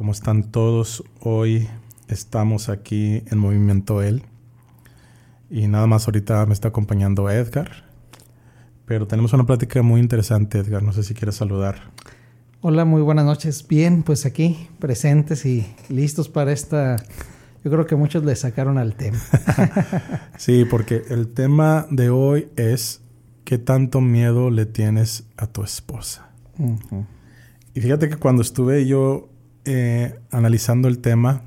¿Cómo están todos? Hoy estamos aquí en Movimiento Él. Y nada más ahorita me está acompañando Edgar. Pero tenemos una plática muy interesante, Edgar. No sé si quieres saludar. Hola, muy buenas noches. Bien, pues aquí presentes y listos para esta... Yo creo que muchos le sacaron al tema. sí, porque el tema de hoy es ¿qué tanto miedo le tienes a tu esposa? Y fíjate que cuando estuve yo eh, analizando el tema,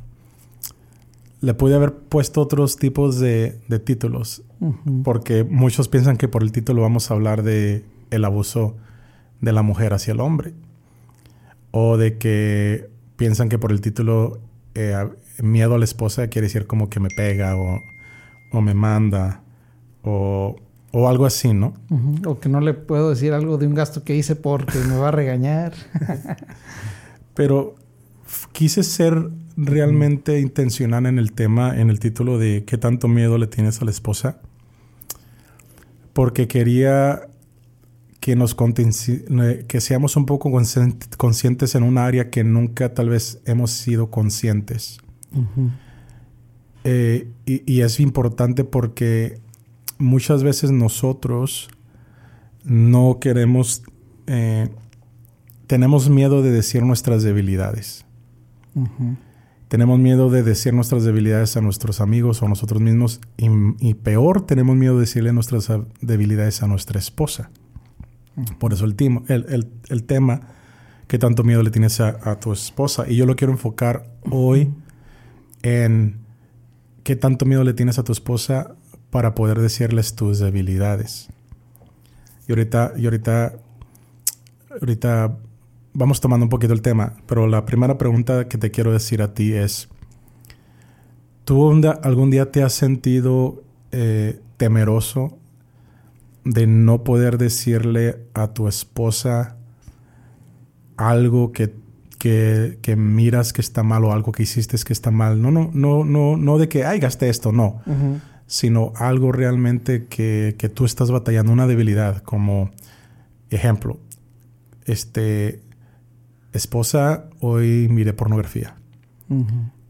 le pude haber puesto otros tipos de, títulos. Porque muchos piensan que por el título vamos a hablar de el abuso de la mujer hacia el hombre. O de que piensan que por el título eh, miedo a la esposa quiere decir como que me pega o, o me manda o, o, algo así, ¿no? O que no le puedo decir algo de un gasto que hice porque me va a regañar. Pero quise ser realmente intencional en el tema, en el título de ¿Qué tanto miedo le tienes a la esposa? Porque quería que nos que seamos un poco conscientes en un área que nunca tal vez hemos sido conscientes. Eh, y, es importante porque muchas veces nosotros no queremos, eh, tenemos miedo de decir nuestras debilidades. Tenemos miedo de decir nuestras debilidades a nuestros amigos o a nosotros mismos y, peor, tenemos miedo de decirle nuestras debilidades a nuestra esposa. Por eso el, el, tema, ¿qué tanto miedo le tienes a, tu esposa? Y yo lo quiero enfocar hoy en qué tanto miedo le tienes a tu esposa para poder decirles tus debilidades. Y ahorita, y ahorita, ahorita vamos tomando un poquito el tema, pero la primera pregunta que te quiero decir a ti es, ¿tú algún día te has sentido eh, temeroso de no poder decirle a tu esposa algo que, que, miras que está mal o algo que hiciste que está mal? No, no, no, no, no de que, ay, gasté esto, no. Sino algo realmente que, que tú estás batallando, una debilidad, como ejemplo, este, esposa, hoy miré pornografía.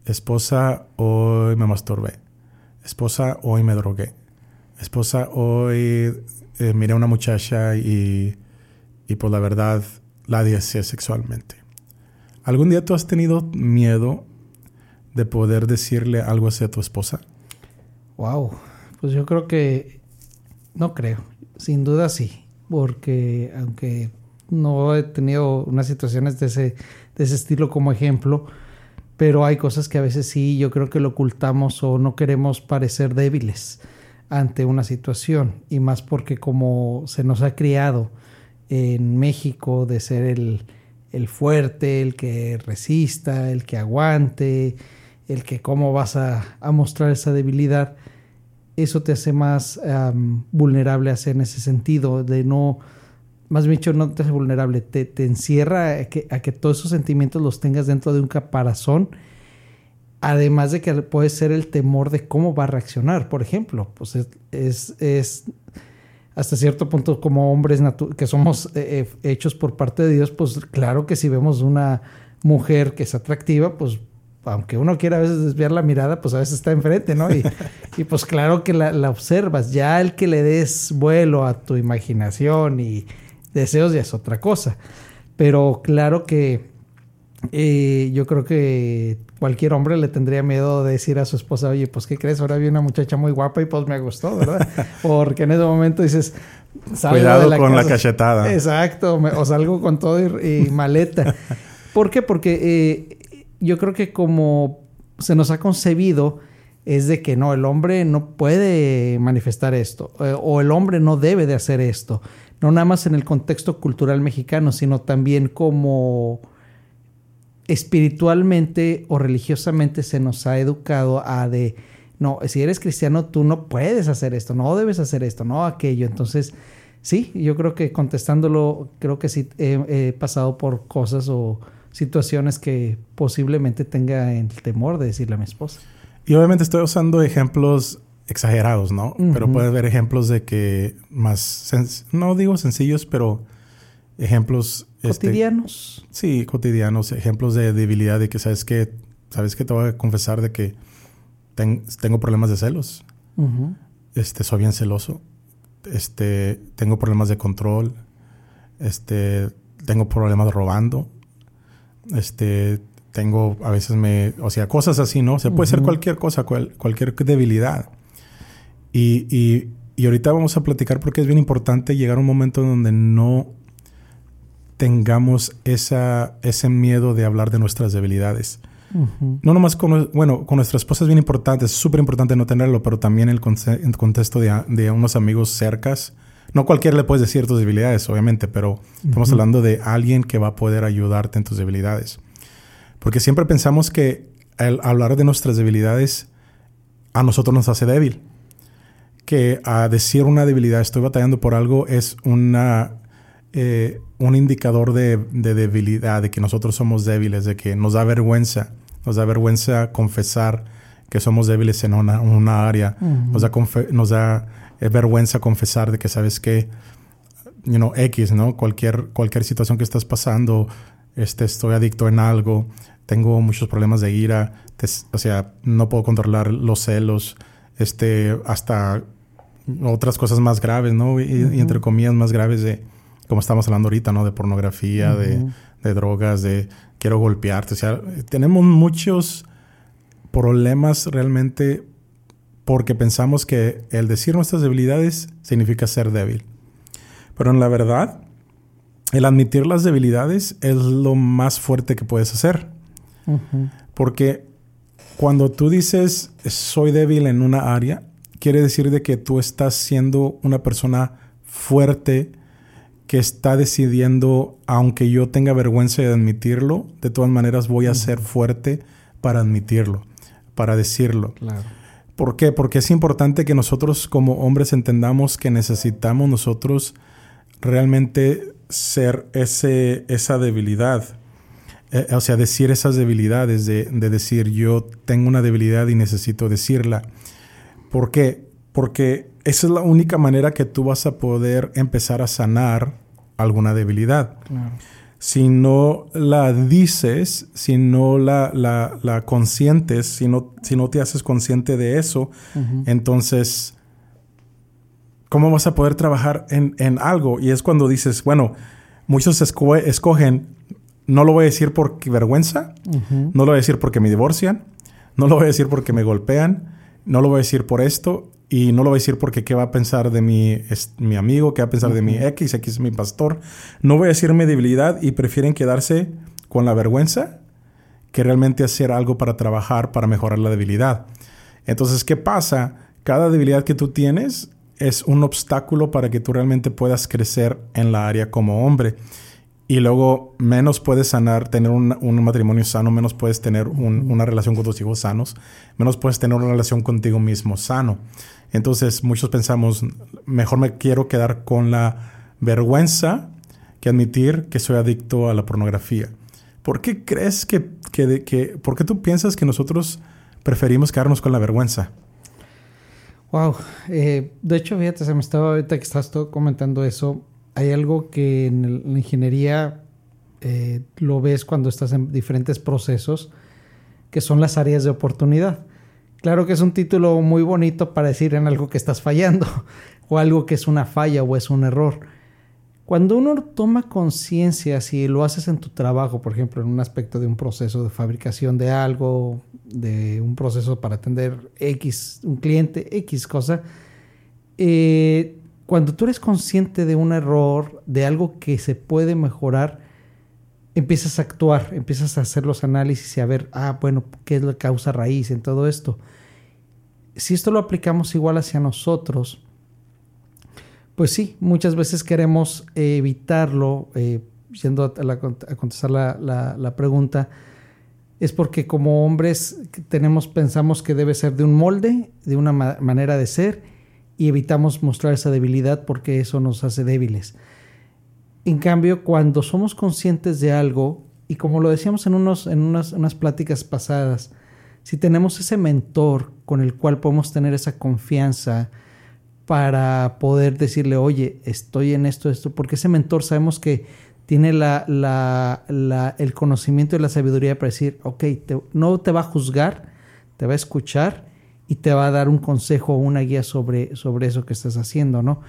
Esposa, hoy me masturbé. Esposa, hoy me drogué. Esposa, hoy eh, miré a una muchacha y, y por la verdad la deseé sexualmente. ¿Algún día tú has tenido miedo de poder decirle algo así a tu esposa? Wow, pues yo creo que no creo, sin duda sí, porque aunque no he tenido unas situaciones de ese, de ese estilo como ejemplo, pero hay cosas que a veces sí, yo creo que lo ocultamos o no queremos parecer débiles ante una situación, y más porque como se nos ha criado en México de ser el, el fuerte, el que resista, el que aguante, el que cómo vas a, a mostrar esa debilidad, eso te hace más vulnerable a en ese sentido, de no más bien dicho, no te hace vulnerable, te, encierra a que, a que, todos esos sentimientos los tengas dentro de un caparazón. Además de que puede ser el temor de cómo va a reaccionar, por ejemplo. Pues es, es, hasta cierto punto como hombres que somos eh, eh, hechos por parte de Dios, pues claro que si vemos una mujer que es atractiva, pues aunque uno quiera a veces desviar la mirada, pues a veces está enfrente, ¿no? Y, y pues claro que la, la, observas. Ya el que le des vuelo a tu imaginación y deseos ya es otra cosa. Pero claro que eh, yo creo que cualquier hombre le tendría miedo de decir a su esposa, oye, pues ¿qué crees? Ahora vi una muchacha muy guapa y pues me gustó, ¿verdad? Porque en ese momento dices, cuidado con la cachetada. Exacto, o salgo con todo y, maleta. ¿Por qué? Porque eh, yo creo que como se nos ha concebido es de que no, el hombre no puede manifestar esto eh, o el hombre no debe de hacer esto no nada más en el contexto cultural mexicano, sino también como espiritualmente o religiosamente se nos ha educado a de, no, si eres cristiano tú no puedes hacer esto, no debes hacer esto, no aquello. Entonces, sí, yo creo que contestándolo, creo que sí he, pasado por cosas o situaciones que posiblemente tenga el temor de decirle a mi esposa. Y obviamente estoy usando ejemplos exagerados, ¿no? Pero puede haber ejemplos de que más, no digo sencillos, pero ejemplos Este, cotidianos. Sí, cotidianos, ejemplos de debilidad de que sabes que, sabes que te voy a confesar de que tengo problemas de celos. Este, soy bien celoso. Este, tengo problemas de control. Este, tengo problemas robando. Este, tengo a veces me, o sea, cosas así, ¿no? Se puede ser cualquier cosa, cualquier debilidad. Y, y, y, ahorita vamos a platicar porque es bien importante llegar a un momento donde no tengamos esa, ese miedo de hablar de nuestras debilidades. No nomás con, bueno, con nuestra esposa es bien importante, es súper importante no tenerlo, pero también en el, contexto de, de, unos amigos cercas. No cualquiera le puedes decir tus debilidades, obviamente, pero estamos hablando de alguien que va a poder ayudarte en tus debilidades. Porque siempre pensamos que al hablar de nuestras debilidades a nosotros nos hace débil. Que a decir una debilidad, estoy batallando por algo, es una eh, un indicador de, debilidad, de que nosotros somos débiles, de que nos da vergüenza, nos da vergüenza confesar que somos débiles en una, área, nos da, nos da eh, vergüenza confesar de que sabes que, you know, X, ¿no? Cualquier, cualquier situación que estás pasando, este, estoy adicto en algo, tengo muchos problemas de ira, o sea, no puedo controlar los celos, este, hasta otras cosas más graves, ¿no? y entre comillas más graves de como estamos hablando ahorita, ¿no? De pornografía, de, drogas, de quiero golpearte. O sea, tenemos muchos problemas realmente porque pensamos que el decir nuestras debilidades significa ser débil. Pero en la verdad, el admitir las debilidades es lo más fuerte que puedes hacer. Porque cuando tú dices soy débil en una área, quiere decir de que tú estás siendo una persona fuerte, que está decidiendo, aunque yo tenga vergüenza de admitirlo, de todas maneras voy a ser fuerte para admitirlo, para decirlo. ¿Por qué? Porque es importante que nosotros como hombres entendamos que necesitamos nosotros realmente ser ese, esa debilidad. Eh, o sea, decir esas debilidades, de, de decir yo tengo una debilidad y necesito decirla. ¿Por qué? Porque esa es la única manera que tú vas a poder empezar a sanar alguna debilidad. Si no la dices, si no la, la, consientes, si no, si no te haces consciente de eso, entonces, ¿cómo vas a poder trabajar en, algo? Y es cuando dices, bueno, muchos escogen, no lo voy a decir por vergüenza, no lo voy a decir porque me divorcian, no lo voy a decir porque me golpean, no lo voy a decir por esto, y no lo voy a decir porque qué va a pensar de mi, mi amigo, qué va a pensar de mi X, X es mi pastor. No voy a decir mi debilidad y prefieren quedarse con la vergüenza que realmente hacer algo para trabajar, para mejorar la debilidad. Entonces, ¿qué pasa? Cada debilidad que tú tienes es un obstáculo para que tú realmente puedas crecer en la área como hombre. Y luego menos puedes sanar, tener un, matrimonio sano, menos puedes tener una relación con tus hijos sanos, menos puedes tener una relación contigo mismo sano. Entonces muchos pensamos, mejor me quiero quedar con la vergüenza que admitir que soy adicto a la pornografía. ¿Por qué crees que, que, por qué tú piensas que nosotros preferimos quedarnos con la vergüenza? Wow, eh, de hecho, fíjate, se me estaba ahorita que estás todo comentando eso. Hay algo que en, la ingeniería eh, lo ves cuando estás en diferentes procesos, que son las áreas de oportunidad. Claro que es un título muy bonito para decir en algo que estás fallando o algo que es una falla o es un error. Cuando uno toma conciencia, si lo haces en tu trabajo, por ejemplo, en un aspecto de un proceso de fabricación de algo, de un proceso para atender X, un cliente, X cosa, eh, cuando tú eres consciente de un error, de algo que se puede mejorar, empiezas a actuar, empiezas a hacer los análisis y a ver, ah, bueno, ¿qué es la causa raíz en todo esto? Si esto lo aplicamos igual hacia nosotros, pues sí, muchas veces queremos evitarlo, eh, yendo a, contestar la, pregunta, es porque como hombres tenemos, pensamos que debe ser de un molde, de una manera de ser, y evitamos mostrar esa debilidad porque eso nos hace débiles. En cambio, cuando somos conscientes de algo, y como lo decíamos en, unos, en unas, unas pláticas pasadas, si tenemos ese mentor con el cual podemos tener esa confianza para poder decirle, oye, estoy en esto, esto, porque ese mentor sabemos que tiene la, la, la, el conocimiento y la sabiduría para decir, ok, no te va a juzgar, te va a escuchar y te va a dar un consejo o una guía sobre, sobre eso que estás haciendo, ¿no?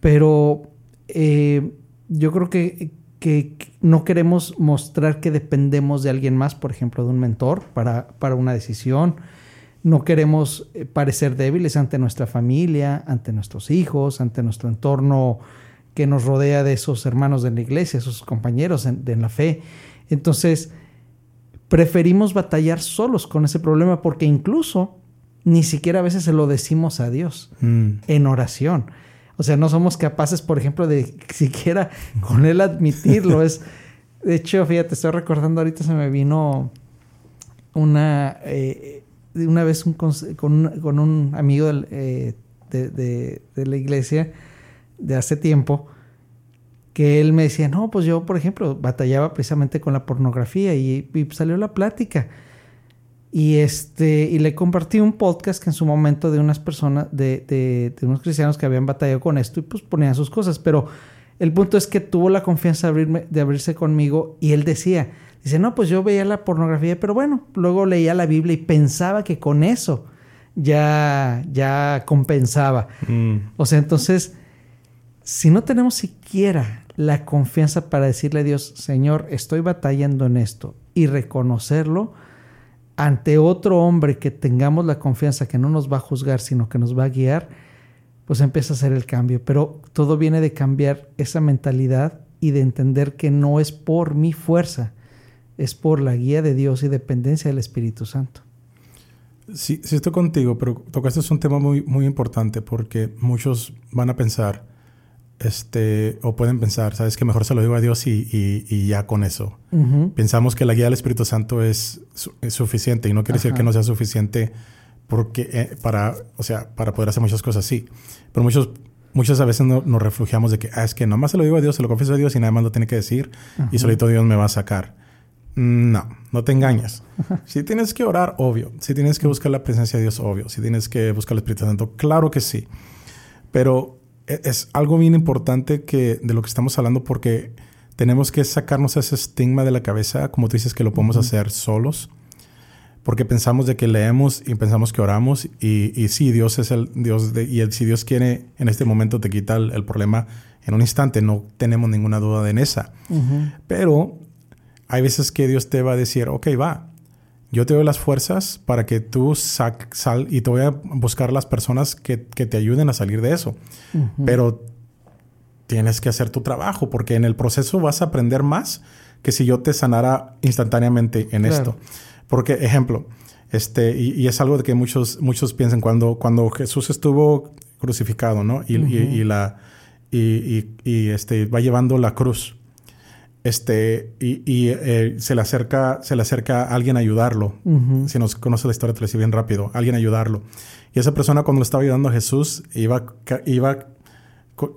Pero eh, yo creo que, que, no queremos mostrar que dependemos de alguien más, por ejemplo, de un mentor para, para una decisión. No queremos eh, parecer débiles ante nuestra familia, ante nuestros hijos, ante nuestro entorno que nos rodea de esos hermanos de la iglesia, esos compañeros en, la fe. Entonces, preferimos batallar solos con ese problema porque incluso ni siquiera a veces se lo decimos a Dios mm. en oración. O sea, no somos capaces, por ejemplo, de siquiera con Él admitirlo. es, de hecho, fíjate, estoy recordando ahorita se me vino una, eh, una vez un, con, con, un amigo eh, de, de la iglesia de hace tiempo que él me decía, no, pues yo, por ejemplo, batallaba precisamente con la pornografía y, salió la plática. Y, este, y le compartí un podcast que en su momento de unas personas, de, de, unos cristianos que habían batallado con esto y pues ponían sus cosas. Pero el punto es que tuvo la confianza de, abrirme, de abrirse conmigo y él decía, dice, no, pues yo veía la pornografía, pero bueno, luego leía la Biblia y pensaba que con eso ya, ya compensaba. Mm. O sea, entonces si no tenemos siquiera la confianza para decirle a Dios, Señor, estoy batallando en esto y reconocerlo ante otro hombre que tengamos la confianza que no nos va a juzgar, sino que nos va a guiar, pues empieza a hacer el cambio. Pero todo viene de cambiar esa mentalidad y de entender que no es por mi fuerza, es por la guía de Dios y dependencia del Espíritu Santo. Sí, sí estoy contigo, pero tocaste es un tema muy, muy importante porque muchos van a pensar, este, o pueden pensar, sabes que mejor se lo digo a Dios y, ya con eso. Pensamos que la guía del Espíritu Santo es, suficiente y no quiere decir que no sea suficiente porque, eh, para, o sea, para poder hacer muchas cosas, sí. Pero muchos, muchas veces nos refugiamos de que, ah, es que nomás se lo digo a Dios, se lo confieso a Dios y nada más lo tiene que decir y solito Dios me va a sacar. No, no te engañes. Si tienes que orar, obvio. Si tienes que buscar la presencia de Dios, obvio. Si tienes que buscar el Espíritu Santo, claro que sí. Pero es algo bien importante que de lo que estamos hablando porque tenemos que sacarnos ese estigma de la cabeza, como tú dices que lo podemos hacer solos, porque pensamos de que leemos y pensamos que oramos y, y sí, Dios es el Dios de, y si Dios quiere en este momento te quita el, problema en un instante, no tenemos ninguna duda en esa. Pero hay veces que Dios te va a decir, ok, va, yo te doy las fuerzas para que tú sal, sal y te voy a buscar las personas que, te ayuden a salir de eso. Pero tienes que hacer tu trabajo porque en el proceso vas a aprender más que si yo te sanara instantáneamente en esto. Porque, ejemplo, este, y, es algo de que muchos, muchos piensan cuando, cuando Jesús estuvo crucificado, ¿no? Y, y la, y, este, va llevando la cruz este, y, y eh, se, le acerca, se le acerca a alguien a ayudarlo. Si nos conoce la historia, te lo bien rápido. Alguien a ayudarlo. Y esa persona, cuando le estaba ayudando a Jesús, iba, iba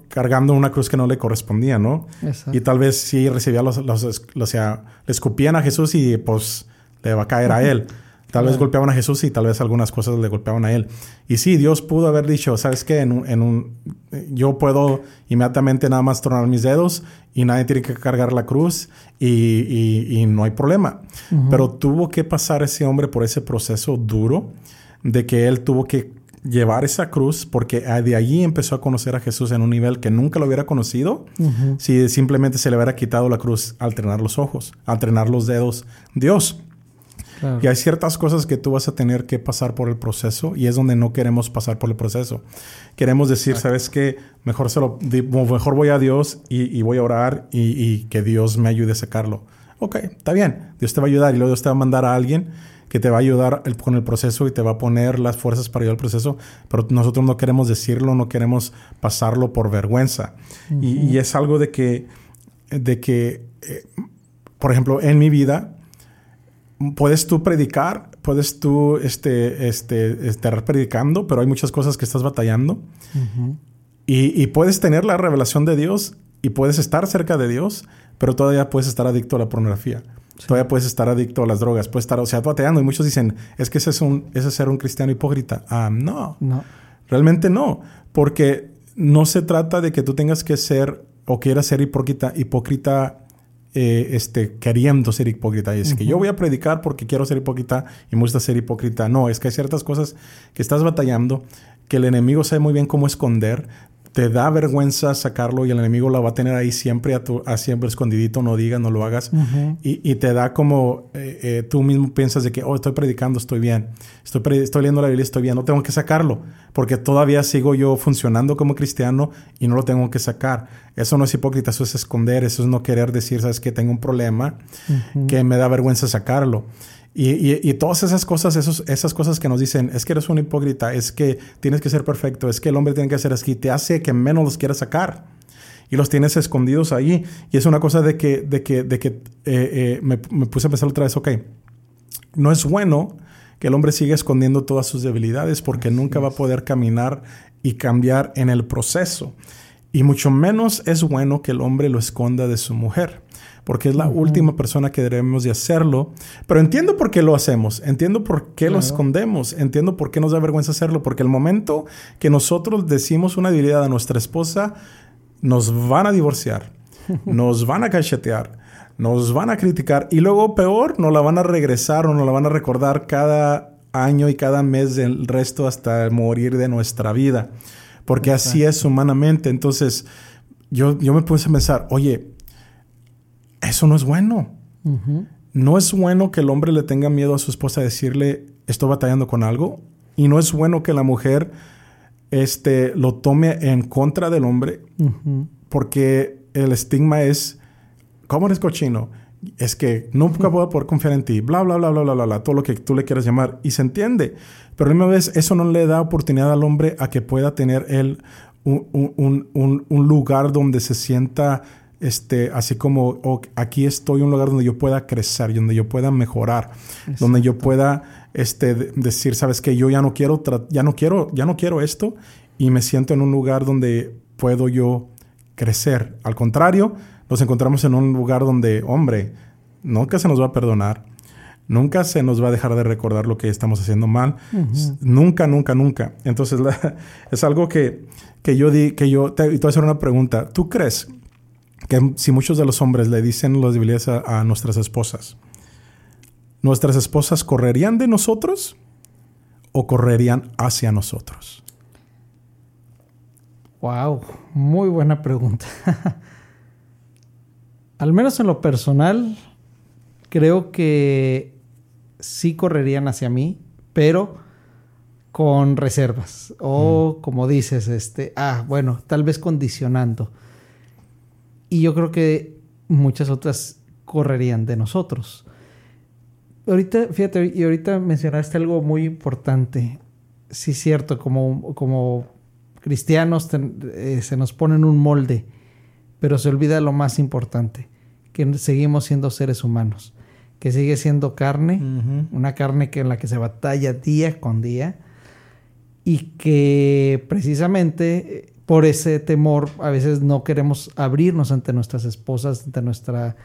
cargando una cruz que no le correspondía, ¿no? Y tal vez sí recibía los, los, o sea, le escupían a Jesús y pues le va a caer a él. Tal vez golpeaban a Jesús y tal vez algunas cosas le golpeaban a él. Y sí, Dios pudo haber dicho, ¿sabes qué? En un, en un, yo puedo inmediatamente nada más tronar mis dedos y nadie tiene que cargar la cruz y, y, no hay problema. Pero tuvo que pasar ese hombre por ese proceso duro de que él tuvo que llevar esa cruz porque de allí empezó a conocer a Jesús en un nivel que nunca lo hubiera conocido si simplemente se le hubiera quitado la cruz al trenar los ojos, al trenar los dedos. Dios. Y hay ciertas cosas que tú vas a tener que pasar por el proceso y es donde no queremos pasar por el proceso. Queremos decir, ¿sabes qué? Mejor, se lo, mejor voy a Dios y, voy a orar y, que Dios me ayude a sacarlo. Ok, está bien. Dios te va a ayudar y luego Dios te va a mandar a alguien que te va a ayudar con el proceso y te va a poner las fuerzas para ayudar al proceso, pero nosotros no queremos decirlo, no queremos pasarlo por vergüenza. y, es algo de que, de que eh, por ejemplo, en mi vida, puedes tú predicar, puedes tú este, este, estar predicando, pero hay muchas cosas que estás batallando. y, puedes tener la revelación de Dios y puedes estar cerca de Dios, pero todavía puedes estar adicto a la pornografía. Todavía puedes estar adicto a las drogas, puedes estar, o sea, batallando. Y muchos dicen, es que ese es, un, ese es ser un cristiano hipócrita. Ah, no. No. Realmente no. Porque no se trata de que tú tengas que ser o quiera ser hipócrita, hipócrita eh, este, queriendo ser hipócrita. Y es que yo voy a predicar porque quiero ser hipócrita y me gusta ser hipócrita. No, es que hay ciertas cosas que estás batallando, que el enemigo sabe muy bien cómo esconder, te da vergüenza sacarlo y el enemigo lo va a tener ahí siempre a, tu, a siempre escondidito, no digas, no lo hagas. y, te da como eh, eh, tú mismo piensas de que, oh, estoy predicando, estoy bien, estoy, estoy leyendo la Biblia, estoy bien, no tengo que sacarlo, porque todavía sigo yo funcionando como cristiano y no lo tengo que sacar. Eso no es hipócrita, eso es esconder, eso es no querer decir, sabes que tengo un problema, que me da vergüenza sacarlo. Y, todas esas cosas, esos, esas cosas que nos dicen, es que eres un hipócrita, es que tienes que ser perfecto, es que el hombre tiene que ser así, te hace que menos los quieras sacar. Y los tienes escondidos ahí. Y es una cosa de que, de que, de que eh, eh, me, puse a pensar otra vez, ok, no es bueno que el hombre siga escondiendo todas sus debilidades porque nunca va a poder caminar y cambiar en el proceso. Y mucho menos es bueno que el hombre lo esconda de su mujer porque es la última persona que debemos de hacerlo. Pero entiendo por qué lo hacemos, entiendo por qué lo escondemos, entiendo por qué nos da vergüenza hacerlo, porque el momento que nosotros decimos una debilidad a nuestra esposa, nos van a divorciar, nos van a cachetear, nos van a criticar y luego peor, nos la van a regresar o nos la van a recordar cada año y cada mes del resto hasta morir de nuestra vida. Porque así es humanamente. Entonces, yo, yo me puse a pensar, oye, eso no es bueno. No es bueno que el hombre le tenga miedo a su esposa a decirle, estoy batallando con algo. Y no es bueno que la mujer este, lo tome en contra del hombre. Porque el estigma es, ¿cómo eres cochino? Es que nunca voy a poder confiar en ti. Bla, bla, bla, bla, bla, bla, todo lo que tú le quieras llamar. Y se entiende. Pero a la misma vez, eso no le da oportunidad al hombre a que pueda tener él un lugar donde se sienta este, así como aquí estoy un lugar donde yo pueda crecer, donde yo pueda mejorar, donde yo pueda este, decir, sabes que yo ya no quiero, ya no quiero, ya no quiero esto y me siento en un lugar donde puedo yo crecer. Al contrario, nos encontramos en un lugar donde, hombre, nunca se nos va a perdonar. Nunca se nos va a dejar de recordar lo que estamos haciendo mal. Nunca, nunca, nunca. Entonces, es algo que, que yo di, que yo te, te voy a hacer una pregunta. ¿Tú crees que si muchos de los hombres le dicen las debilidades a, nuestras esposas, ¿nuestras esposas correrían de nosotros o correrían hacia nosotros? Wow, muy buena pregunta. Al menos en lo personal, creo que sí correrían hacia mí, pero con reservas. O mm. como dices, este, ah, bueno, tal vez condicionando. Y yo creo que muchas otras correrían de nosotros. Ahorita, fíjate, y ahorita mencionaste algo muy importante. Sí, cierto, como, como cristianos eh, se nos pone en un molde, pero se olvida lo más importante, que seguimos siendo seres humanos, que sigue siendo carne, una carne que en la que se batalla día con día y que precisamente por ese temor a veces no queremos abrirnos ante nuestras esposas, ante nuestra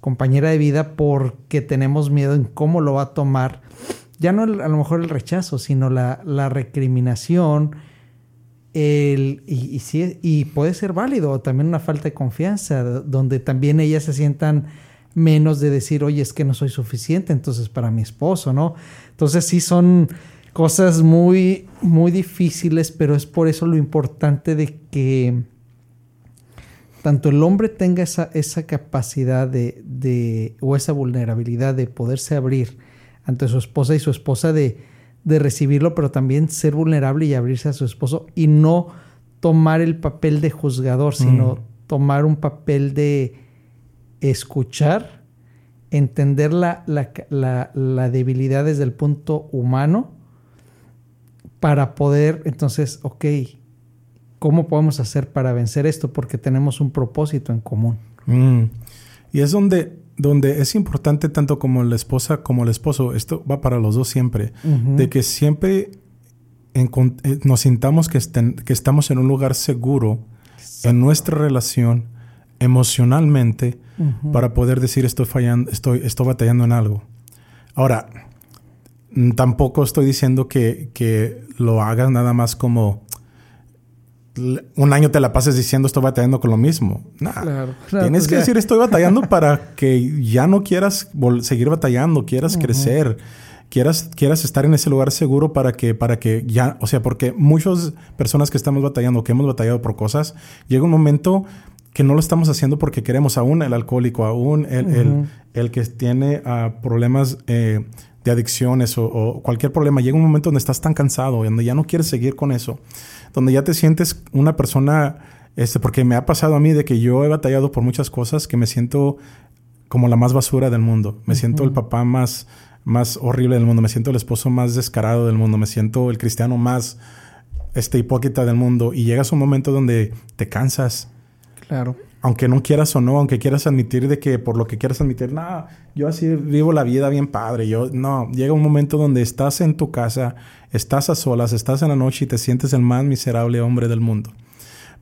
compañera de vida porque tenemos miedo en cómo lo va a tomar. Ya no a lo mejor el rechazo, sino la, recriminación. El, y, y, y puede ser válido también una falta de confianza, donde también ellas se sientan menos de decir, oye, es que no soy suficiente, entonces para mi esposo, ¿no? Entonces sí son cosas muy, muy difíciles, pero es por eso lo importante de que tanto el hombre tenga esa, esa capacidad de, de, o esa vulnerabilidad de poderse abrir ante su esposa y su esposa de, de recibirlo, pero también ser vulnerable y abrirse a su esposo y no tomar el papel de juzgador, sino mm. tomar un papel de escuchar, entender la, la, la, la, debilidad desde el punto humano para poder entonces, ok, ¿cómo podemos hacer para vencer esto? Porque tenemos un propósito en común. Mm. Y es donde, donde es importante tanto como la esposa como el esposo, esto va para los dos siempre, de que siempre eh, nos sintamos que, que, estamos en un lugar seguro en nuestra relación emocionalmente para poder decir estoy fallando, estoy, estoy batallando en algo. Ahora, tampoco estoy diciendo que, que lo hagas nada más como un año te la pases diciendo estoy batallando con lo mismo. Claro, Tienes pues que decir estoy batallando para que ya no quieras seguir batallando, quieras crecer, quieras, quieras estar en ese lugar seguro para que, para que ya, o sea, porque muchas personas que estamos batallando, que hemos batallado por cosas, llega un momento que no lo estamos haciendo porque queremos aún el alcohólico, aún el, el, que tiene uh, problemas eh, de adicciones o, cualquier problema. Llega un momento donde estás tan cansado, donde ya no quieres seguir con eso, donde ya te sientes una persona, este, porque me ha pasado a mí de que yo he batallado por muchas cosas que me siento como la más basura del mundo. Me siento el papá más, más horrible del mundo, me siento el esposo más descarado del mundo, me siento el cristiano más este, hipócrita del mundo. Y llegas a un momento donde te cansas Claro. Aunque no quieras o no, aunque quieras admitir de que por lo que quieras admitir, no, yo así vivo la vida bien padre. Yo, no, llega un momento donde estás en tu casa, estás a solas, estás en la noche y te sientes el más miserable hombre del mundo.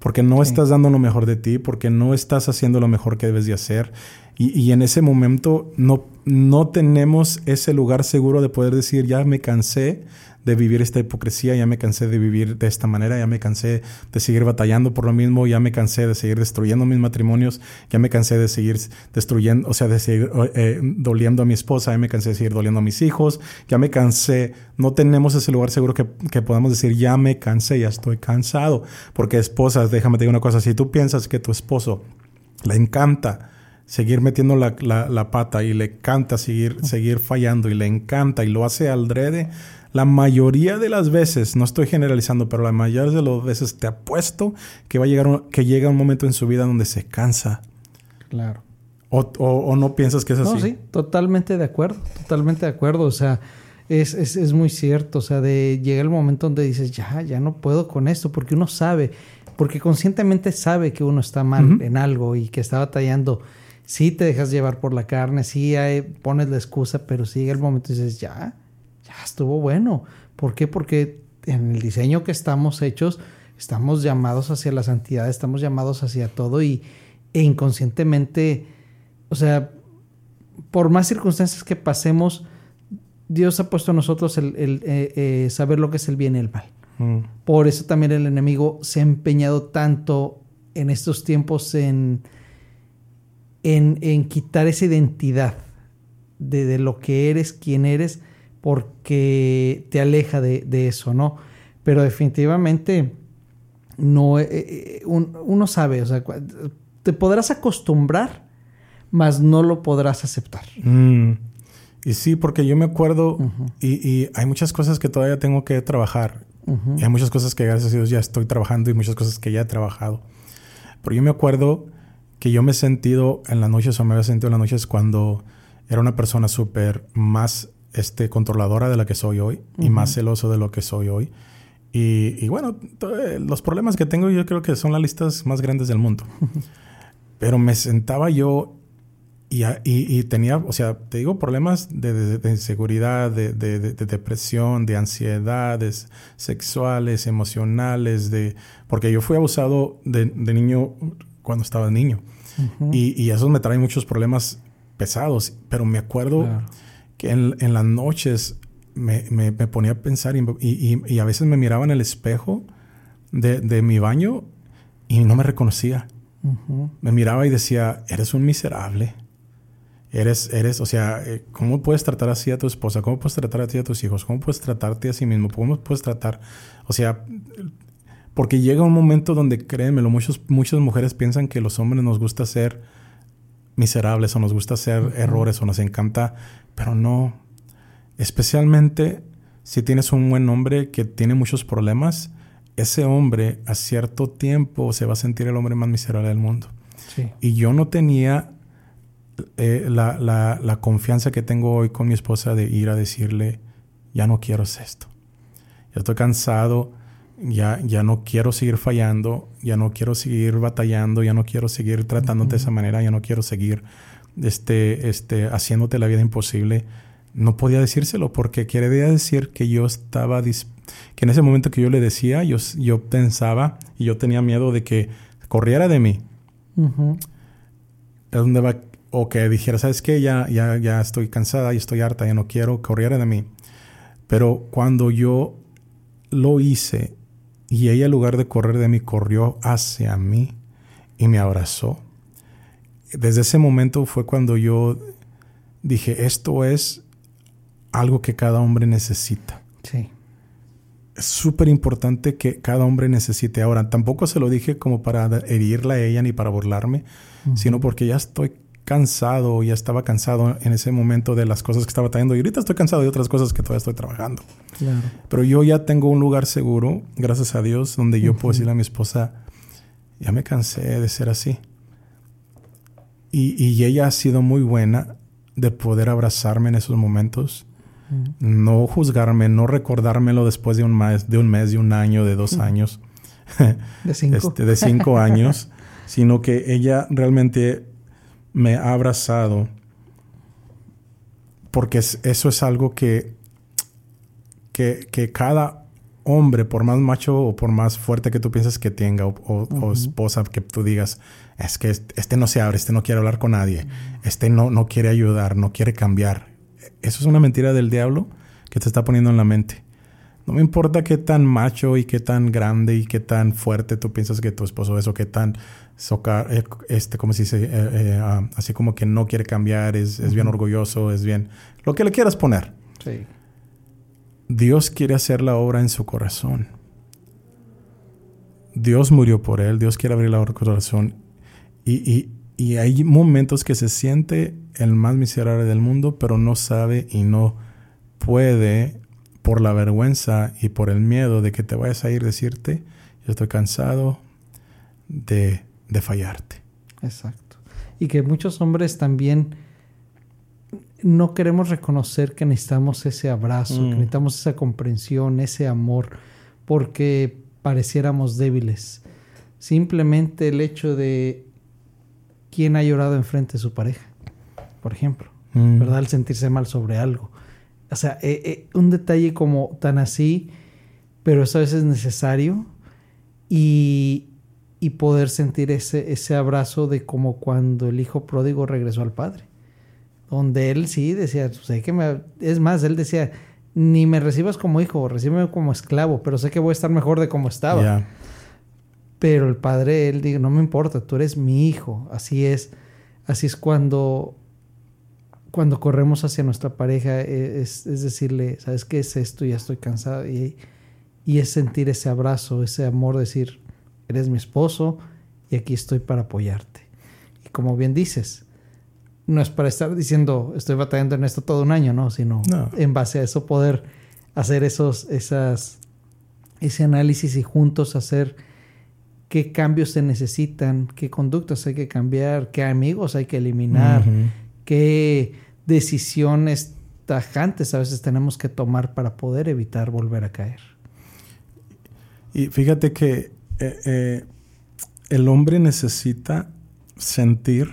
Porque no estás dando lo mejor de ti, porque no estás haciendo lo mejor que debes de hacer. Y, y en ese momento no, no tenemos ese lugar seguro de poder decir, ya me cansé de vivir esta hipocresía, ya me cansé de vivir de esta manera, ya me cansé de seguir batallando por lo mismo, ya me cansé de seguir destruyendo mis matrimonios, ya me cansé de seguir destruyendo, o sea, de seguir eh, doliendo a mi esposa, ya me cansé de seguir doliendo a mis hijos, ya me cansé, no tenemos ese lugar seguro que, que podamos decir, ya me cansé, ya estoy cansado, porque esposas, déjame decir una cosa, si tú piensas que tu esposo le encanta, seguir metiendo la, la, pata y le encanta seguir, seguir fallando y le encanta y lo hace al drede, la mayoría de las veces, no estoy generalizando, pero la mayoría de las veces te apuesto que va a llegar que llega un momento en su vida donde se cansa. Claro. O, no piensas que es así. No, sí, totalmente de acuerdo, totalmente de acuerdo. O sea, es, es, es, muy cierto. O sea, de llega el momento donde dices, ya, ya no puedo con esto, porque uno sabe, porque conscientemente sabe que uno está mal en algo y que está batallando. Sí te dejas llevar por la carne, sí pones la excusa, pero si llega el momento y dices, ya, estuvo bueno. ¿Por qué? Porque en el diseño que estamos hechos, estamos llamados hacia la santidad, estamos llamados hacia todo y e inconscientemente, o sea, por más circunstancias que pasemos, Dios ha puesto a nosotros el, eh, eh, saber lo que es el bien y el mal. Mm. Por eso también el enemigo se ha empeñado tanto en estos tiempos en, en, quitar esa identidad de, de, lo que eres, quién eres, porque te aleja de, eso, ¿no? Pero definitivamente no, eh, eh, uno sabe, o sea, te podrás acostumbrar, mas no lo podrás aceptar. Mm. Y sí, porque yo me acuerdo y, hay muchas cosas que todavía tengo que trabajar. Y hay muchas cosas que gracias a Dios ya estoy trabajando y muchas cosas que ya he trabajado. Pero yo me acuerdo que yo me he sentido en las noches o me había sentido en las noches cuando era una persona súper más este, controladora de la que soy hoy y más celoso de lo que soy hoy. Y, bueno, eh, los problemas que tengo yo creo que son las listas más grandes del mundo. Pero me sentaba yo y, y, tenía, o sea, te digo, problemas de, de, inseguridad, de, de, depresión, de ansiedades sexuales, emocionales, de... Porque yo fui abusado de, niño cuando estaba niño. y, y, eso me trae muchos problemas pesados. Pero me acuerdo que en, las noches me, me, ponía a pensar y, a veces me miraba en el espejo de, mi baño y no me reconocía. Me miraba y decía, eres un miserable. Eres, eres, o sea, eh, ¿cómo puedes tratar así a tu esposa? ¿Cómo puedes tratar a ti a tus hijos? ¿Cómo puedes tratarte a sí mismo? ¿Cómo puedes tratar? O sea, porque llega un momento donde, créemelo, muchos, muchas mujeres piensan que los hombres nos gusta ser miserables o nos gusta hacer errores o nos encanta pero no. Especialmente si tienes un buen hombre que tiene muchos problemas, ese hombre a cierto tiempo se va a sentir el hombre más miserable del mundo. Y yo no tenía eh, la, la, confianza que tengo hoy con mi esposa de ir a decirle, ya no quiero esto. Ya estoy cansado, ya, ya no quiero seguir fallando, ya no quiero seguir batallando, ya no quiero seguir tratándote de esa manera, ya no quiero seguir este, este, haciéndote la vida imposible, no podía decírselo porque quería decir que yo estaba, que en ese momento que yo le decía, yo, yo pensaba y yo tenía miedo de que corriera de mí. donde va, o que dijera, ¿sabes qué? Ya, ya, ya estoy cansada y estoy harta, ya no quiero, corriera de mí. Pero cuando yo lo hice Y ella en lugar de correr de mí, corrió hacia mí y me abrazó. Desde ese momento fue cuando yo dije, esto es algo que cada hombre necesita. Sí. Es súper importante que cada hombre necesite. Ahora, tampoco se lo dije como para herirla a ella ni para burlarme, sino porque ya estoy cansado, ya estaba cansado en ese momento de las cosas que estaba trayendo. Y ahorita estoy cansado de otras cosas que todavía estoy trabajando. Claro. Pero yo ya tengo un lugar seguro, gracias a Dios, donde yo puedo decirle a mi esposa, ya me cansé de ser así. Y, y ella ha sido muy buena de poder abrazarme en esos momentos no juzgarme, no recordármelo después de un mes, de un mes, de un año, de dos años. De cinco. Este, de cinco años. Sino que ella realmente me ha abrazado. Porque eso es algo que, que, que, cada hombre, por más macho o por más fuerte que tú pienses que tenga, o, esposa que tú digas, es que este no se abre, este no quiere hablar con nadie, este no, no quiere ayudar, no quiere cambiar eso es una mentira del diablo que te está poniendo en la mente. No me importa qué tan macho y qué tan grande y qué tan fuerte tú piensas que tu esposo es o qué tan socar, eh, este, como se dice, eh, eh, ah, así como que no quiere cambiar, es, es, bien orgulloso, es bien, lo que le quieras poner. Sí. Dios quiere hacer la obra en su corazón. Dios murió por él, Dios quiere abrir la corazón y, y, y hay momentos que se siente el más miserable del mundo, pero no sabe y no puede por la vergüenza y por el miedo de que te vayas a ir decirte, yo estoy cansado de, de fallarte. Exacto. Y que muchos hombres también no queremos reconocer que necesitamos ese abrazo, que Mm. necesitamos esa comprensión, ese amor, porque pareciéramos débiles. Simplemente el hecho de quién ha llorado enfrente de su pareja, por ejemplo, Mm. ¿verdad? Al sentirse mal sobre algo. O sea, eh, eh, un detalle como tan así, pero eso a veces es necesario y, y poder sentir ese, ese abrazo de como cuando el hijo pródigo regresó al padre. Donde él sí decía, sé que me... Es más, él decía, ni me recibas como hijo, recíbeme como esclavo, pero sé que voy a estar mejor de como estaba. Pero el padre, él dijo, no me importa, tú eres mi hijo. Así es, así es cuando, cuando corremos hacia nuestra pareja, eh, es, es decirle, ¿sabes qué es esto? Ya estoy cansado. Y, y es sentir ese abrazo, ese amor, decir, eres mi esposo y aquí estoy para apoyarte. Y como bien dices, no es para estar diciendo, estoy batallando en esto todo un año, no, sino No. en base a eso poder hacer esos, esas, ese análisis y juntos hacer qué cambios se necesitan, qué conductas hay que cambiar, qué amigos hay que eliminar, qué decisiones tajantes a veces tenemos que tomar para poder evitar volver a caer. Y fíjate que eh, eh, el hombre necesita sentir,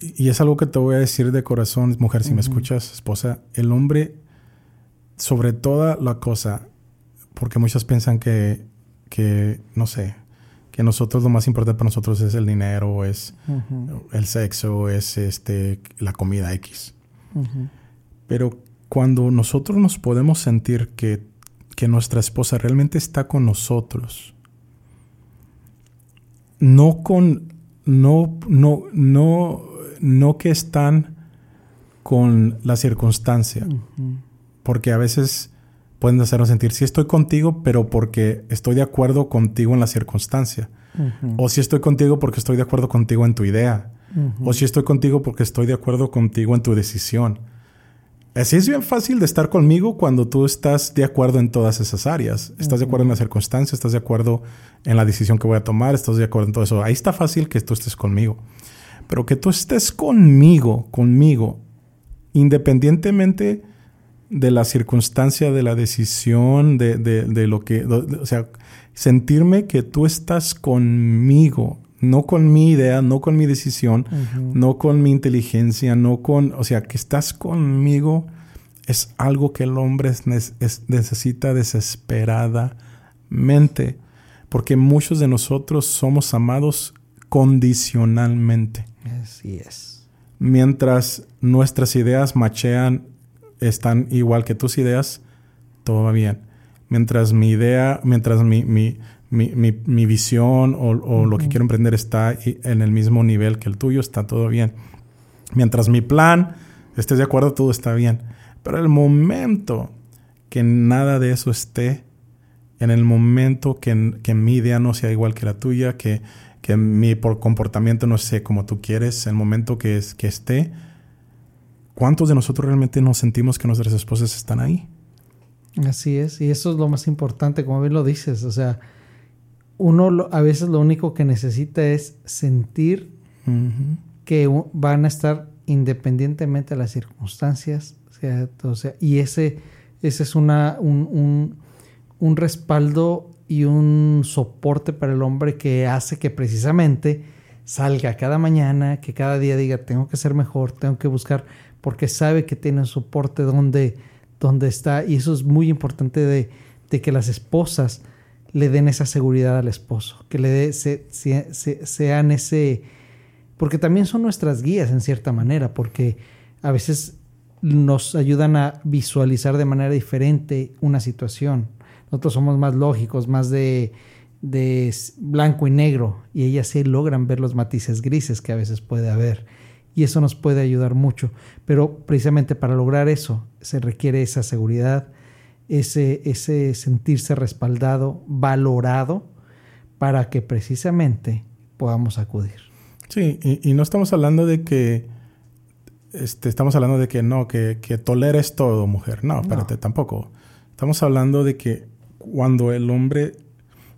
y es algo que te voy a decir de corazón, mujer, si me escuchas, esposa, el hombre, sobre toda la cosa, porque muchos piensan que, que, no sé, que nosotros lo más importante para nosotros es el dinero, es Ujú, el sexo, es este, la comida X. ujú. Pero cuando nosotros nos podemos sentir que, que nuestra esposa realmente está con nosotros, no con, no, no, no, no que están con la circunstancia, Ujú. porque a veces pueden hacernos sentir, sí estoy contigo, pero porque estoy de acuerdo contigo en la circunstancia, o si estoy contigo porque estoy de acuerdo contigo en tu idea, o si estoy contigo porque estoy de acuerdo contigo en tu decisión. Así es bien fácil de estar conmigo cuando tú estás de acuerdo en todas esas áreas. Estás de acuerdo en las circunstancias, estás de acuerdo en la decisión que voy a tomar, estás de acuerdo en todo eso. Ahí está fácil que tú estés conmigo. Pero que tú estés conmigo, conmigo, independientemente de la circunstancia, de la decisión, de, de- de lo que... de- o sea, sentirme que tú estás conmigo, no con mi idea, no con mi decisión, no con mi inteligencia, no con, o sea, que estás conmigo es algo que el hombre es- es- necesita desesperadamente, porque muchos de nosotros somos amados condicionalmente. Así es. Mientras nuestras ideas machean, están igual que tus ideas, todo va bien. mientras mi idea, mientras mi, mi, mi, mi, visión o, lo que quiero emprender está en el mismo nivel que el tuyo, está todo bien. Mientras mi plan estés de acuerdo, todo está bien. Pero el momento que nada de eso esté, en el momento que, que mi idea no sea igual que la tuya, que, que mi comportamiento no sea como tú quieres, el momento que, es, que esté, ¿cuántos de nosotros realmente nos sentimos que nuestras esposas están ahí? Así es, y eso es lo más importante, como bien lo dices, o sea, uno a veces lo único que necesita es sentir que van a estar independientemente de las circunstancias, o sea, y ese, ese es una, un, un, respaldo y un soporte para el hombre que hace que precisamente salga cada mañana, que cada día diga, tengo que ser mejor, tengo que buscar, porque sabe que tiene un soporte donde, donde está, y eso es muy importante de, de que las esposas le den esa seguridad al esposo, que le dé, se, sean ese porque también son nuestras guías en cierta manera, porque a veces nos ayudan a visualizar de manera diferente una situación. Nosotros somos más lógicos, más de, blanco y negro, y ellas sí logran ver los matices grises que a veces puede haber. Y eso nos puede ayudar mucho. Pero precisamente para lograr eso se requiere esa seguridad, ese, ese sentirse respaldado, valorado, para que precisamente podamos acudir. Sí, y, no estamos hablando de que este, estamos hablando de que no, que, que toleres todo, mujer. No, espérate, tampoco. Estamos hablando de que cuando el hombre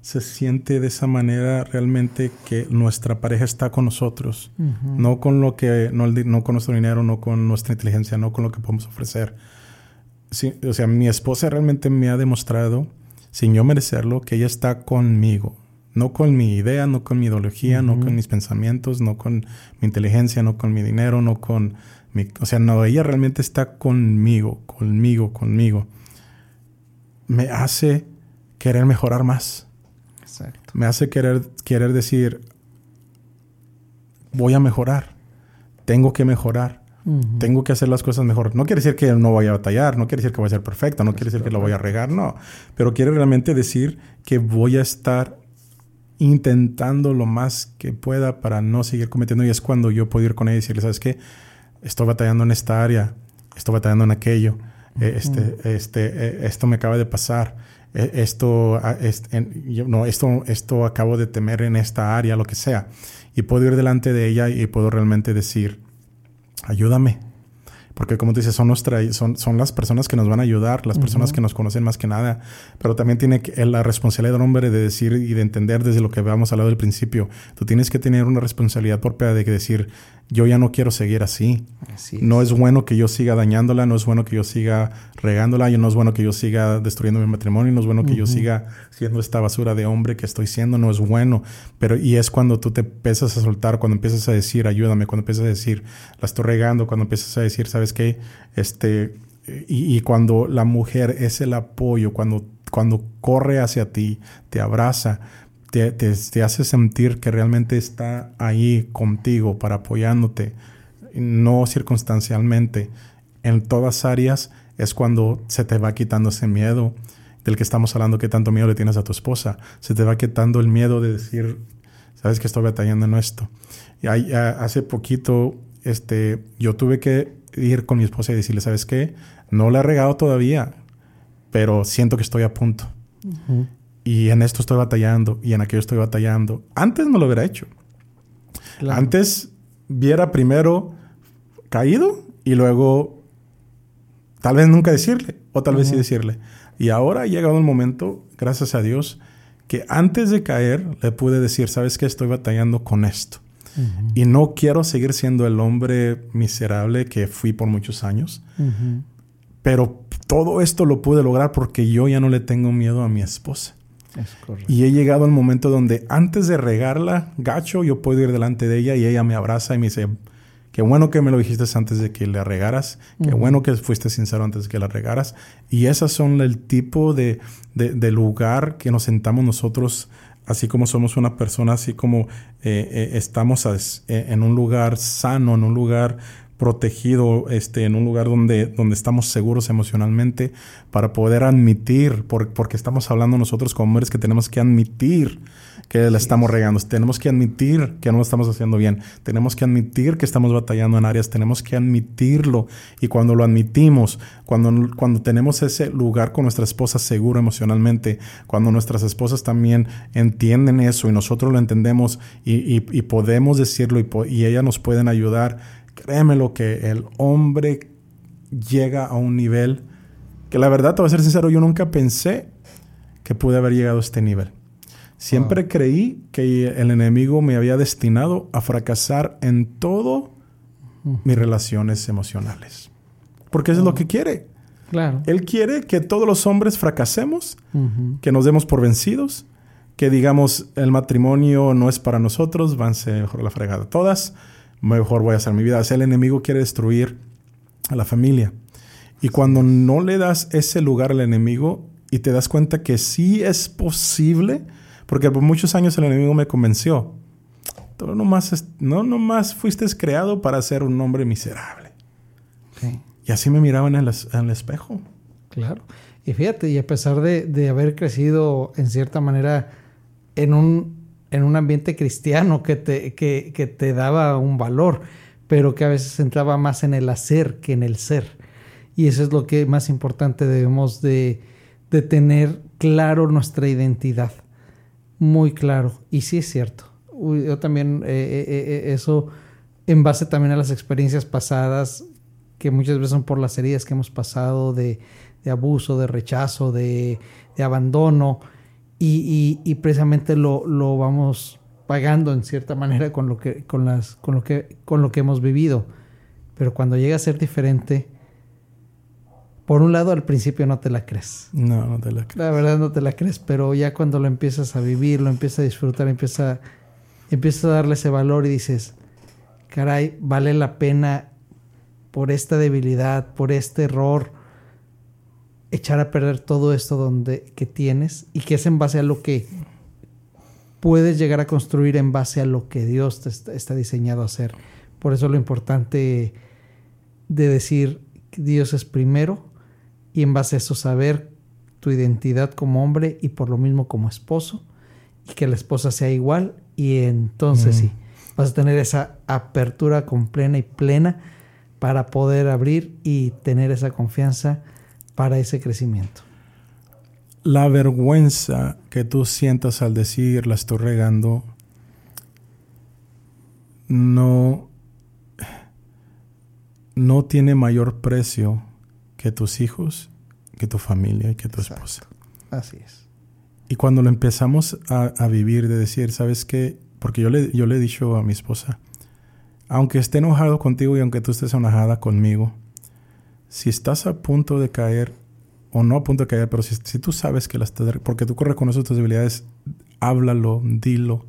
se siente de esa manera realmente que nuestra pareja está con nosotros, no con lo que, no, no, con nuestro dinero, no con nuestra inteligencia, no con lo que podemos ofrecer. Sí, o sea, mi esposa realmente me ha demostrado, sin yo merecerlo, que ella está conmigo. No con mi idea, no con mi ideología, no con mis pensamientos, no con mi inteligencia, no con mi dinero, no con mi... O sea, no, ella realmente está conmigo, conmigo, conmigo. Me hace querer mejorar más. Exacto. Me hace querer, querer decir, voy a mejorar, tengo que mejorar. Tengo que hacer las cosas mejor. No quiere decir que no voy a batallar, no quiere decir que voy a ser perfecto, no quiere decir que lo voy a regar, no. Pero quiere realmente decir que voy a estar intentando lo más que pueda para no seguir cometiendo. Y es cuando yo puedo ir con ella y decirle, ¿sabes qué? Estoy batallando en esta área, estoy batallando en aquello, eh, este, este, eh, esto me acaba de pasar, eh, esto, no, esto, esto acabo de temer en esta área, lo que sea. Y puedo ir delante de ella y puedo realmente decir, ayúdame, porque como tú dices, son, nuestra, son, son las personas que nos van a ayudar, las personas que nos conocen más que nada, pero también tiene la responsabilidad del hombre de decir y de entender desde lo que habíamos hablado del principio. Tú tienes que tener una responsabilidad propia de decir, yo ya no quiero seguir así. no es bueno que yo siga dañándola, no es bueno que yo siga regándola, y no es bueno que yo siga destruyendo mi matrimonio, no es bueno que yo siga siendo esta basura de hombre que estoy siendo, no es bueno. Pero y es cuando tú te empiezas a soltar, cuando empiezas a decir, ayúdame, cuando empiezas a decir, la estoy regando, cuando empiezas a decir, ¿sabes qué? Este, y, cuando la mujer es el apoyo, cuando, cuando corre hacia ti, te abraza, te, hace sentir que realmente está ahí contigo para apoyándote, no circunstancialmente. En todas áreas es cuando se te va quitando ese miedo del que estamos hablando, que tanto miedo le tienes a tu esposa. Se te va quitando el miedo de decir, sabes que estoy batallando en esto. Y hace poquito este, yo tuve que ir con mi esposa y decirle, ¿sabes qué? No le he regado todavía, pero siento que estoy a punto. Y en esto estoy batallando y en aquello estoy batallando. Antes no lo hubiera hecho. Antes viera primero caído y luego tal vez nunca decirle o tal vez sí decirle. Y ahora ha llegado el momento, gracias a Dios, que antes de caer le pude decir, sabes que estoy batallando con esto. Y no quiero seguir siendo el hombre miserable que fui por muchos años. Pero todo esto lo pude lograr porque yo ya no le tengo miedo a mi esposa. Y he llegado al momento donde antes de regarla, gacho, yo puedo ir delante de ella y ella me abraza y me dice, qué bueno que me lo dijiste antes de que la regaras, qué bueno que fuiste sincero antes de que la regaras. Y esas son el tipo de, lugar que nos sentamos nosotros, así como somos una persona, así como eh, eh, estamos eh, en un lugar sano, en un lugar protegido este, en un lugar donde, donde estamos seguros emocionalmente para poder admitir, porque estamos hablando nosotros como hombres que tenemos que admitir que la estamos regando. Tenemos que admitir que no lo estamos haciendo bien. Tenemos que admitir que estamos batallando en áreas. Tenemos que admitirlo. Y cuando lo admitimos, cuando, cuando tenemos ese lugar con nuestra esposa seguro emocionalmente, cuando nuestras esposas también entienden eso y nosotros lo entendemos y, podemos decirlo y, y ellas nos pueden ayudar, créeme lo que el hombre llega a un nivel que la verdad, te voy a ser sincero, yo nunca pensé que pude haber llegado a este nivel. Siempre creí que el enemigo me había destinado a fracasar en todo mis relaciones emocionales. Porque eso es lo que quiere. Claro. Él quiere que todos los hombres fracasemos, que nos demos por vencidos, que digamos el matrimonio no es para nosotros, vanse mejor la fregada todas, mejor voy a hacer mi vida. O el enemigo quiere destruir a la familia. Y cuando no le das ese lugar al enemigo y te das cuenta que sí es posible, porque por muchos años el enemigo me convenció. Tú nomás, no nomás fuiste creado para ser un hombre miserable. Y así me miraban en, el espejo. Claro. Y fíjate, y a pesar de, haber crecido en cierta manera en un, en un ambiente cristiano que te, que, que te daba un valor, pero que a veces entraba más en el hacer que en el ser. Y eso es lo que más importante debemos de, de tener claro nuestra identidad muy claro. Y sí es cierto. Yo también, eh, eh, eh, eso en base también a las experiencias pasadas, que muchas veces son por las heridas que hemos pasado de, abuso, de rechazo, de, abandono, y, precisamente lo, lo, vamos pagando en cierta manera con lo que, con las, con lo que, con lo que hemos vivido. Pero cuando llega a ser diferente, por un lado, al principio no te la crees. No, no te la crees. La verdad no te la crees, pero ya cuando lo empiezas a vivir, lo empiezas a disfrutar, empieza, empiezas a darle ese valor y dices, caray, vale la pena por esta debilidad, por este error, echar a perder todo esto donde, que tienes y que es en base a lo que puedes llegar a construir en base a lo que Dios te está, está diseñado a hacer. Por eso lo importante de decir que Dios es primero y en base a eso saber tu identidad como hombre y por lo mismo como esposo y que la esposa sea igual y entonces sí, vas a tener esa apertura con plena y plena para poder abrir y tener esa confianza para ese crecimiento. La vergüenza que tú sientas al decir la estoy regando no no tiene mayor precio que tus hijos, que tu familia y que tu esposa. Así es. Y cuando lo empezamos a, vivir, de decir, ¿sabes qué? Porque yo le, yo le he dicho a mi esposa, aunque esté enojado contigo y aunque tú estés enojada conmigo, si estás a punto de caer, o no a punto de caer, pero si, si tú sabes que las estás, porque tú reconoces tus debilidades, háblalo, dilo.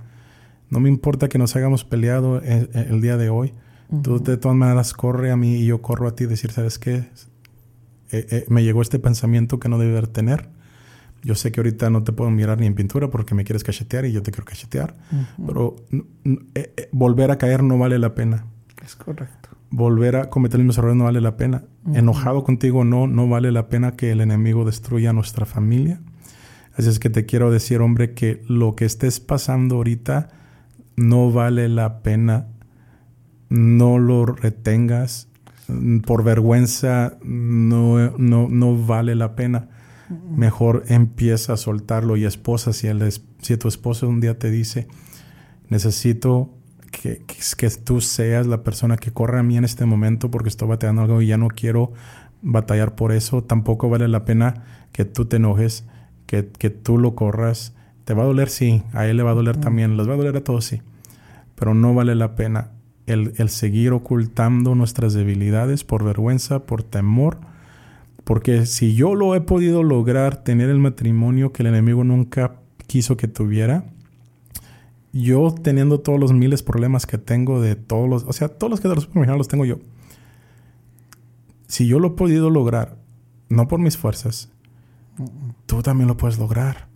No me importa que nos hayamos peleado el, el día de hoy. Tú de todas maneras corre a mí y yo corro a ti, decir, ¿sabes qué? Eh, eh, me llegó este pensamiento que no debe tener. Yo sé que ahorita no te puedo mirar ni en pintura porque me quieres cachetear y yo te quiero cachetear, pero eh, volver a caer no vale la pena. Es correcto. Volver a cometer los mismos errores no vale la pena. Enojado contigo no, no vale la pena que el enemigo destruya nuestra familia. Así es que te quiero decir, hombre, que lo que estés pasando ahorita no vale la pena. No lo retengas por vergüenza no, no, vale la pena. Mejor empieza a soltarlo. Y esposa, si, el, si tu esposo un día te dice, necesito que, que, tú seas la persona que corra a mí en este momento porque estoy bateando algo y ya no quiero batallar por eso, tampoco vale la pena que tú te enojes, que, que tú lo corras. Te va a doler, sí, a él le va a doler también, les va a doler a todos, sí, pero no vale la pena el, seguir ocultando nuestras debilidades por vergüenza, por temor. Porque si yo lo he podido lograr, tener el matrimonio que el enemigo nunca quiso que tuviera, yo teniendo todos los miles de problemas que tengo de todos los, o sea, todos los que de los los tengo yo. Si yo lo he podido lograr, no por mis fuerzas, tú también lo puedes lograr.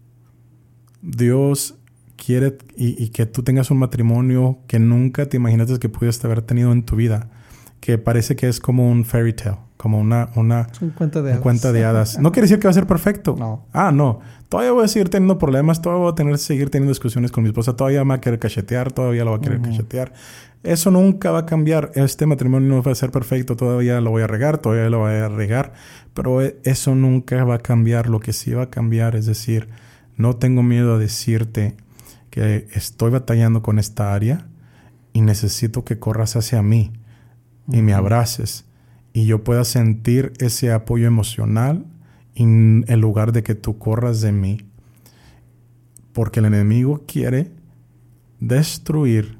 Dios quiere y, que tú tengas un matrimonio que nunca te imaginaste que pudieras haber tenido en tu vida. que parece que es como un fairy tale, como una, una un cuento de un hadas. cuento de hadas. No quiere decir que va a ser perfecto. No. Ah, no. Todavía voy a seguir teniendo problemas, todavía voy a tener seguir teniendo discusiones con mi esposa, todavía me va a querer cachetear, todavía lo va a querer cachetear. Eso nunca va a cambiar. Este matrimonio no va a ser perfecto, todavía lo voy a regar, todavía lo voy a regar, pero e- eso nunca va a cambiar. Lo que sí va a cambiar es decir, no tengo miedo a decirte que estoy batallando con esta área y necesito que corras hacia mí y me abraces y yo pueda sentir ese apoyo emocional en lugar de que tú corras de mí. Porque el enemigo quiere destruir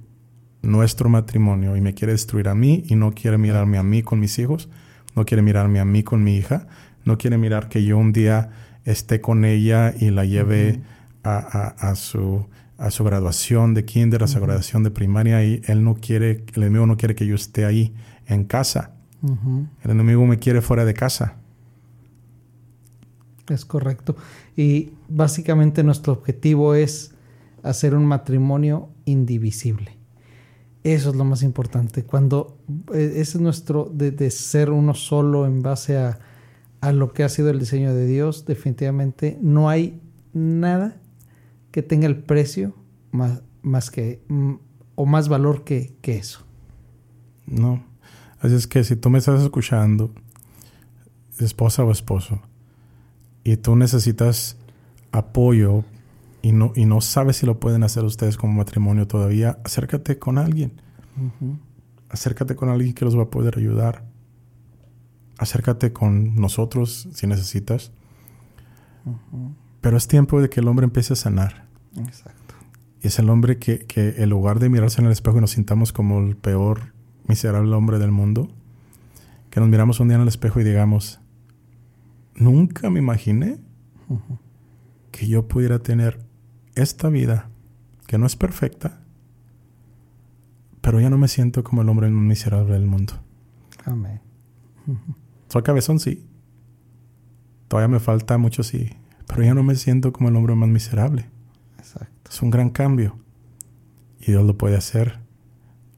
nuestro matrimonio y me quiere destruir a mí y no quiere mirarme a mí con mis hijos, no quiere mirarme a mí con mi hija, no quiere mirar que yo un día esté con ella y la lleve a, a- a su, a su graduación de kinder, a su graduación de primaria y él no quiere, el enemigo no quiere que yo esté ahí en casa. El enemigo me quiere fuera de casa. Es correcto. Y básicamente nuestro objetivo es hacer un matrimonio indivisible. Eso es lo más importante. Cuando eh, ese es nuestro de, de ser uno solo en base a, a lo que ha sido el diseño de Dios, definitivamente no hay nada que tenga el precio más, más que mm, o más valor que, que eso. No. Así es que si tú me estás escuchando, esposa o esposo, y tú necesitas apoyo y no, y no sabes si lo pueden hacer ustedes como matrimonio todavía, acércate con alguien. Acércate con alguien que los va a poder ayudar. Acércate con nosotros si necesitas. Pero es tiempo de que el hombre empiece a sanar. Exacto. Y es el hombre que, que en lugar de mirarse en el espejo y nos sintamos como el peor, miserable hombre del mundo, que nos miramos un día en el espejo y digamos, nunca me imaginé que yo pudiera tener esta vida, que no es perfecta, pero ya no me siento como el hombre más miserable del mundo. Amén. Soy cabezón, sí. Todavía me falta mucho, sí. Pero ya no me siento como el hombre más miserable. Exacto. Es un gran cambio. Y Dios lo puede hacer.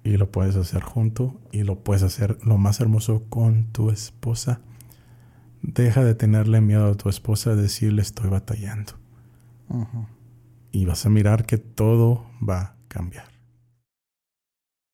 Y lo puedes hacer junto. Y lo puedes hacer lo más hermoso con tu esposa. Deja de tenerle miedo a tu esposa de decirle estoy batallando. Y vas a mirar que todo va a cambiar.